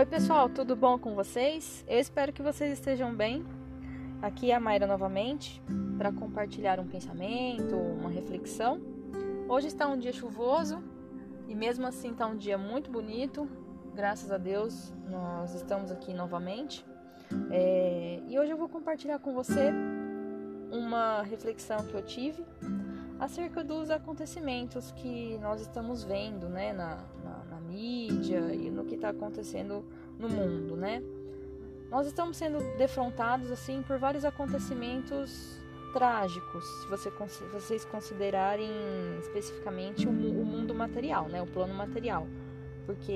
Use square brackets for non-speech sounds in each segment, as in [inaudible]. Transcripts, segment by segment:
Oi, pessoal, tudo bom com vocês? Eu espero que vocês estejam bem. Aqui é a Mayra novamente para compartilhar um pensamento, uma reflexão. Hoje está um dia chuvoso e mesmo assim está um dia muito bonito. Graças a Deus nós estamos aqui novamente. É... E hoje eu vou compartilhar com você uma reflexão que eu tive acerca dos acontecimentos que nós estamos vendo né, na, mídia e no que está acontecendo no mundo, né? Nós estamos sendo defrontados assim por vários acontecimentos trágicos, se você, vocês considerarem especificamente o, o mundo material, né, o plano material, porque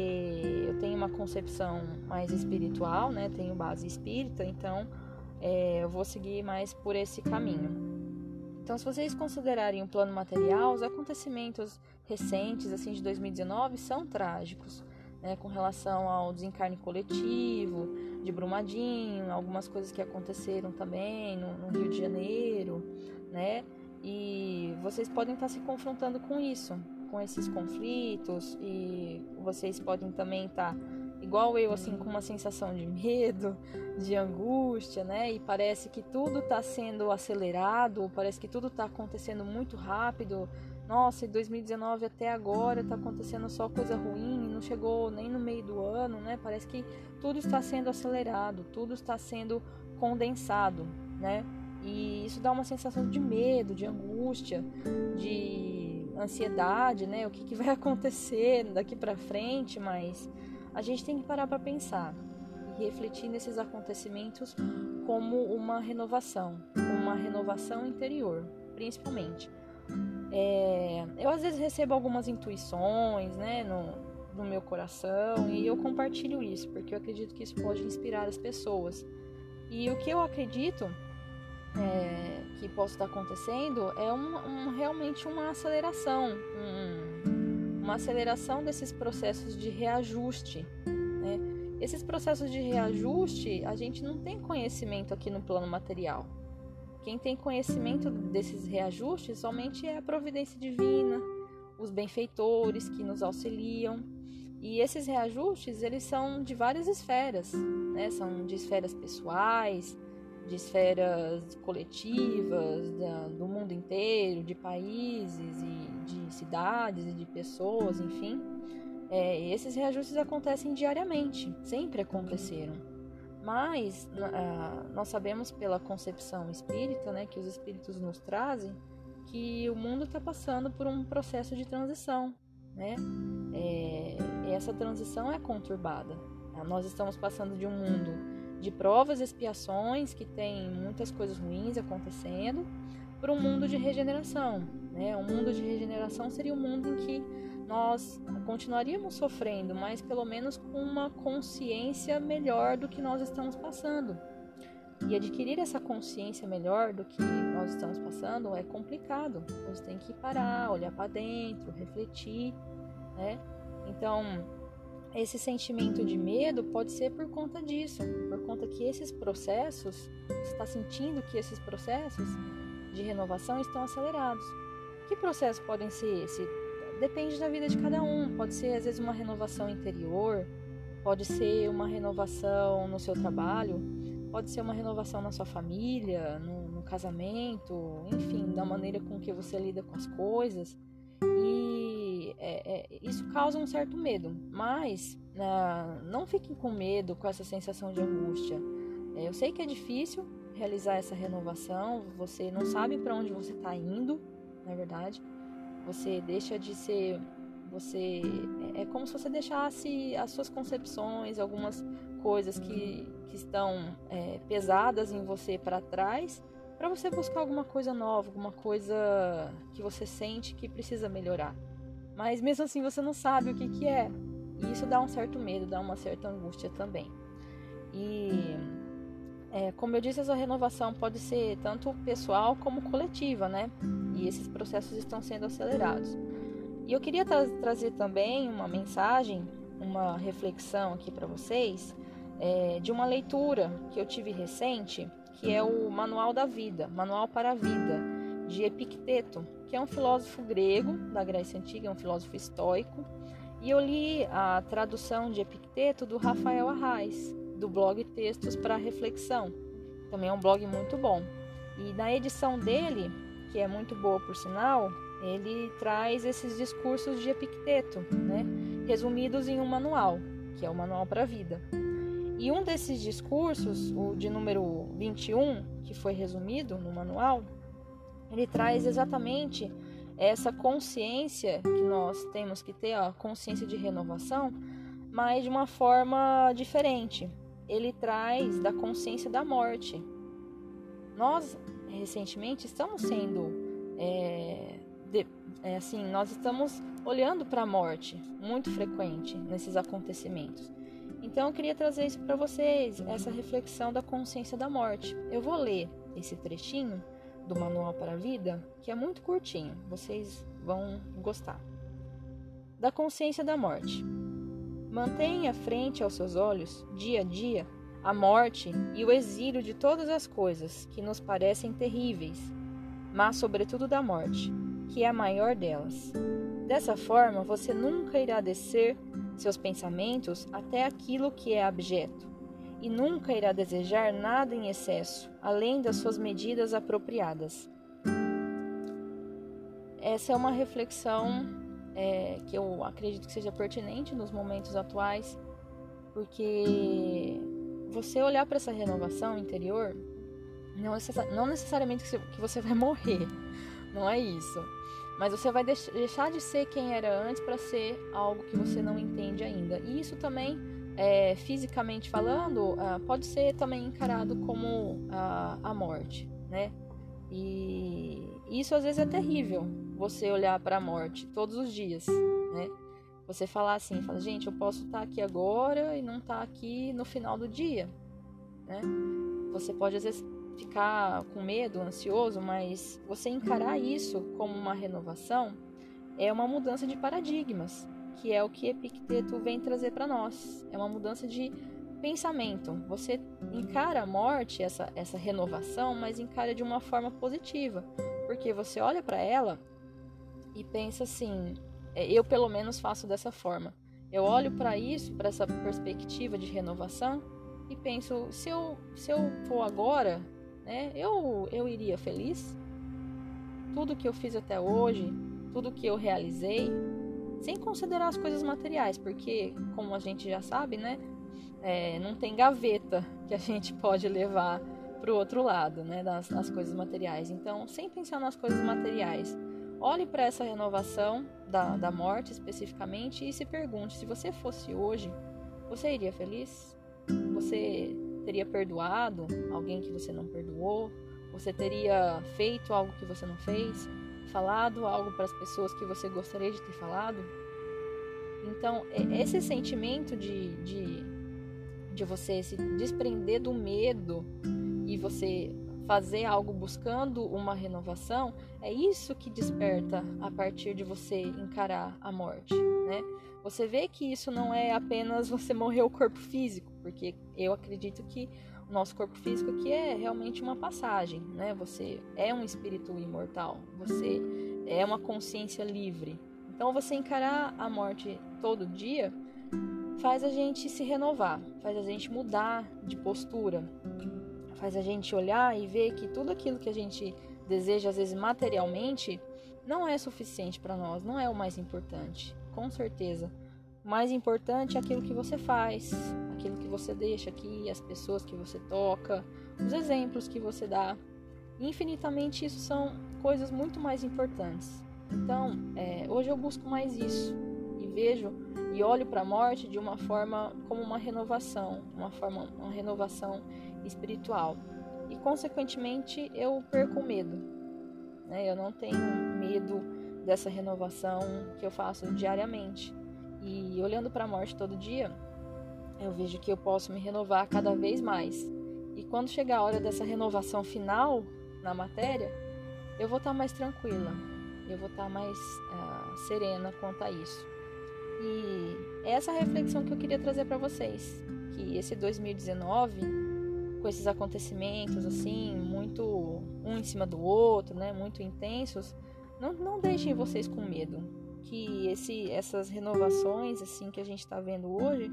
eu tenho uma concepção mais espiritual, né, tenho base espírita, então é, eu vou seguir mais por esse caminho. Então, se vocês considerarem o plano material, os acontecimentos recentes, assim, de 2019, são trágicos, né, com relação ao desencarne coletivo, de Brumadinho, algumas coisas que aconteceram também no, no Rio de Janeiro, né, e vocês podem estar se confrontando com isso, com esses conflitos, e vocês podem também estar igual eu, assim, com uma sensação de medo, de angústia, né? E parece que tudo está sendo acelerado, parece que tudo está acontecendo muito rápido. Nossa, em 2019 até agora está acontecendo só coisa ruim, não chegou nem no meio do ano, né? Parece que tudo está sendo acelerado, tudo está sendo condensado, né? E isso dá uma sensação de medo, de angústia, de ansiedade, né? O que, que vai [laughs] acontecer daqui para frente, mas a gente tem que parar para pensar e refletir nesses acontecimentos como uma renovação, uma renovação interior, principalmente. É, eu às vezes recebo algumas intuições, né, no, no meu coração e eu compartilho isso porque eu acredito que isso pode inspirar as pessoas. E o que eu acredito é, que possa estar acontecendo é um, um, realmente uma aceleração, um, uma aceleração desses processos de reajuste. Né? Esses processos de reajuste, a gente não tem conhecimento aqui no plano material. Quem tem conhecimento desses reajustes somente é a providência divina, os benfeitores que nos auxiliam. E esses reajustes, eles são de várias esferas, né? São de esferas pessoais, de esferas coletivas, da, do mundo inteiro, de países e de cidades e de pessoas, enfim. É, esses reajustes acontecem diariamente, sempre aconteceram. Mas nós sabemos pela concepção espírita, né, que os espíritos nos trazem, que o mundo está passando por um processo de transição, né? É, essa transição é conturbada. Nós estamos passando de um mundo de provas e expiações, que tem muitas coisas ruins acontecendo, para um mundo de regeneração. Né? Um mundo de regeneração seria um mundo em que nós continuaríamos sofrendo, mas pelo menos com uma consciência melhor do que nós estamos passando. E adquirir essa consciência melhor do que nós estamos passando é complicado. Você tem que parar, olhar para dentro, refletir, né? Então, esse sentimento de medo pode ser por conta disso, por conta que esses processos, você está sentindo que esses processos de renovação estão acelerados. Que processos podem ser esse? Depende da vida de cada um. Pode ser às vezes uma renovação interior, pode ser uma renovação no seu trabalho, pode ser uma renovação na sua família, no, no casamento, enfim, da maneira com que você lida com as coisas. É, isso causa um certo medo, mas uh, não fiquem com medo, com essa sensação de angústia. É, eu sei que é difícil realizar essa renovação, você não sabe para onde você está indo, na verdade. Você deixa de ser. Você. É, é como se você deixasse as suas concepções, algumas coisas que, que estão é, pesadas em você para trás para você buscar alguma coisa nova, alguma coisa que você sente que precisa melhorar. Mas mesmo assim você não sabe o que, que é. E isso dá um certo medo, dá uma certa angústia também. E é, como eu disse, essa renovação pode ser tanto pessoal como coletiva, né? E esses processos estão sendo acelerados. E eu queria tra trazer também uma mensagem, uma reflexão aqui para vocês, é, de uma leitura que eu tive recente que é o Manual da Vida, Manual para a Vida, de Epicteto, que é um filósofo grego da Grécia Antiga, é um filósofo estoico, E eu li a tradução de Epicteto do Rafael Arraes, do blog Textos para Reflexão. Também é um blog muito bom. E na edição dele, que é muito boa por sinal, ele traz esses discursos de Epicteto, né, resumidos em um manual, que é o Manual para a Vida. E um desses discursos, o de número 21, que foi resumido no manual, ele traz exatamente essa consciência que nós temos que ter, a consciência de renovação, mas de uma forma diferente. Ele traz da consciência da morte. Nós, recentemente, estamos sendo. É, de, é, assim, nós estamos olhando para a morte muito frequente nesses acontecimentos. Então, eu queria trazer isso para vocês, essa reflexão da consciência da morte. Eu vou ler esse trechinho do Manual para a Vida, que é muito curtinho, vocês vão gostar. Da consciência da morte. Mantenha frente aos seus olhos, dia a dia, a morte e o exílio de todas as coisas que nos parecem terríveis, mas sobretudo da morte, que é a maior delas. Dessa forma, você nunca irá descer seus pensamentos até aquilo que é abjeto, e nunca irá desejar nada em excesso, além das suas medidas apropriadas. Essa é uma reflexão é, que eu acredito que seja pertinente nos momentos atuais, porque você olhar para essa renovação interior, não, não necessariamente que você vai [laughs] morrer, não é isso. Mas você vai deixar de ser quem era antes para ser algo que você não entende ainda. E isso também é, fisicamente falando, ah, pode ser também encarado como a, a morte, né? E isso às vezes é terrível, você olhar para a morte todos os dias, né? Você falar assim, fala, gente, eu posso estar tá aqui agora e não estar tá aqui no final do dia, né? Você pode às vezes ficar com medo, ansioso, mas você encarar isso como uma renovação é uma mudança de paradigmas, que é o que Epicteto vem trazer para nós. É uma mudança de pensamento. Você encara a morte, essa, essa renovação, mas encara de uma forma positiva, porque você olha para ela e pensa assim: é, eu pelo menos faço dessa forma. Eu olho para isso, para essa perspectiva de renovação e penso: se eu, se eu for agora, né, eu, eu iria feliz? Tudo que eu fiz até hoje, tudo que eu realizei, sem considerar as coisas materiais, porque, como a gente já sabe, né, é, não tem gaveta que a gente [laughs] pode levar para o outro lado, né, das, das coisas materiais. Então, sem pensar nas coisas materiais, olhe para essa renovação da, da morte especificamente e se pergunte: se você fosse hoje, você iria feliz? Você teria perdoado alguém que você não perdoou? Você teria feito algo que você não fez? Falado algo para as pessoas que você gostaria de ter falado. Então, esse sentimento de, de, de você se desprender do medo e você fazer algo buscando uma renovação, é isso que desperta a partir de você encarar a morte, né? Você vê que isso não é apenas você morrer o corpo físico, porque eu acredito que nosso corpo físico aqui é realmente uma passagem, né? Você é um espírito imortal, você é uma consciência livre. Então você encarar a morte todo dia faz a gente se renovar, faz a gente mudar de postura, faz a gente olhar e ver que tudo aquilo que a gente deseja às vezes materialmente não é suficiente para nós, não é o mais importante, com certeza. O mais importante é aquilo que você faz, aquilo que você deixa aqui, as pessoas que você toca, os exemplos que você dá. Infinitamente isso são coisas muito mais importantes. Então, é, hoje eu busco mais isso e vejo e olho para a morte de uma forma como uma renovação, uma forma, uma renovação espiritual. E consequentemente eu perco o medo. Né? Eu não tenho medo dessa renovação que eu faço diariamente. E olhando para a morte todo dia, eu vejo que eu posso me renovar cada vez mais. E quando chegar a hora dessa renovação final na matéria, eu vou estar mais tranquila, eu vou estar mais uh, serena quanto a isso. E é essa reflexão que eu queria trazer para vocês, que esse 2019, com esses acontecimentos assim, muito um em cima do outro, né, muito intensos, não, não deixem vocês com medo que esse, essas renovações assim que a gente está vendo hoje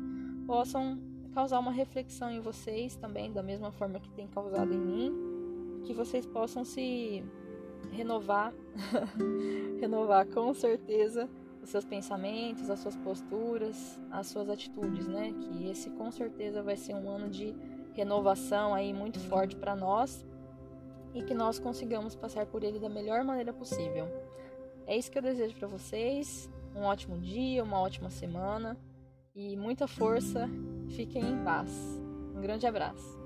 possam causar uma reflexão em vocês também, da mesma forma que tem causado em mim, que vocês possam se renovar, [laughs] renovar com certeza os seus pensamentos, as suas posturas, as suas atitudes, né? Que esse com certeza vai ser um ano de renovação aí muito forte para nós e que nós consigamos passar por ele da melhor maneira possível. É isso que eu desejo para vocês. Um ótimo dia, uma ótima semana e muita força. Fiquem em paz. Um grande abraço.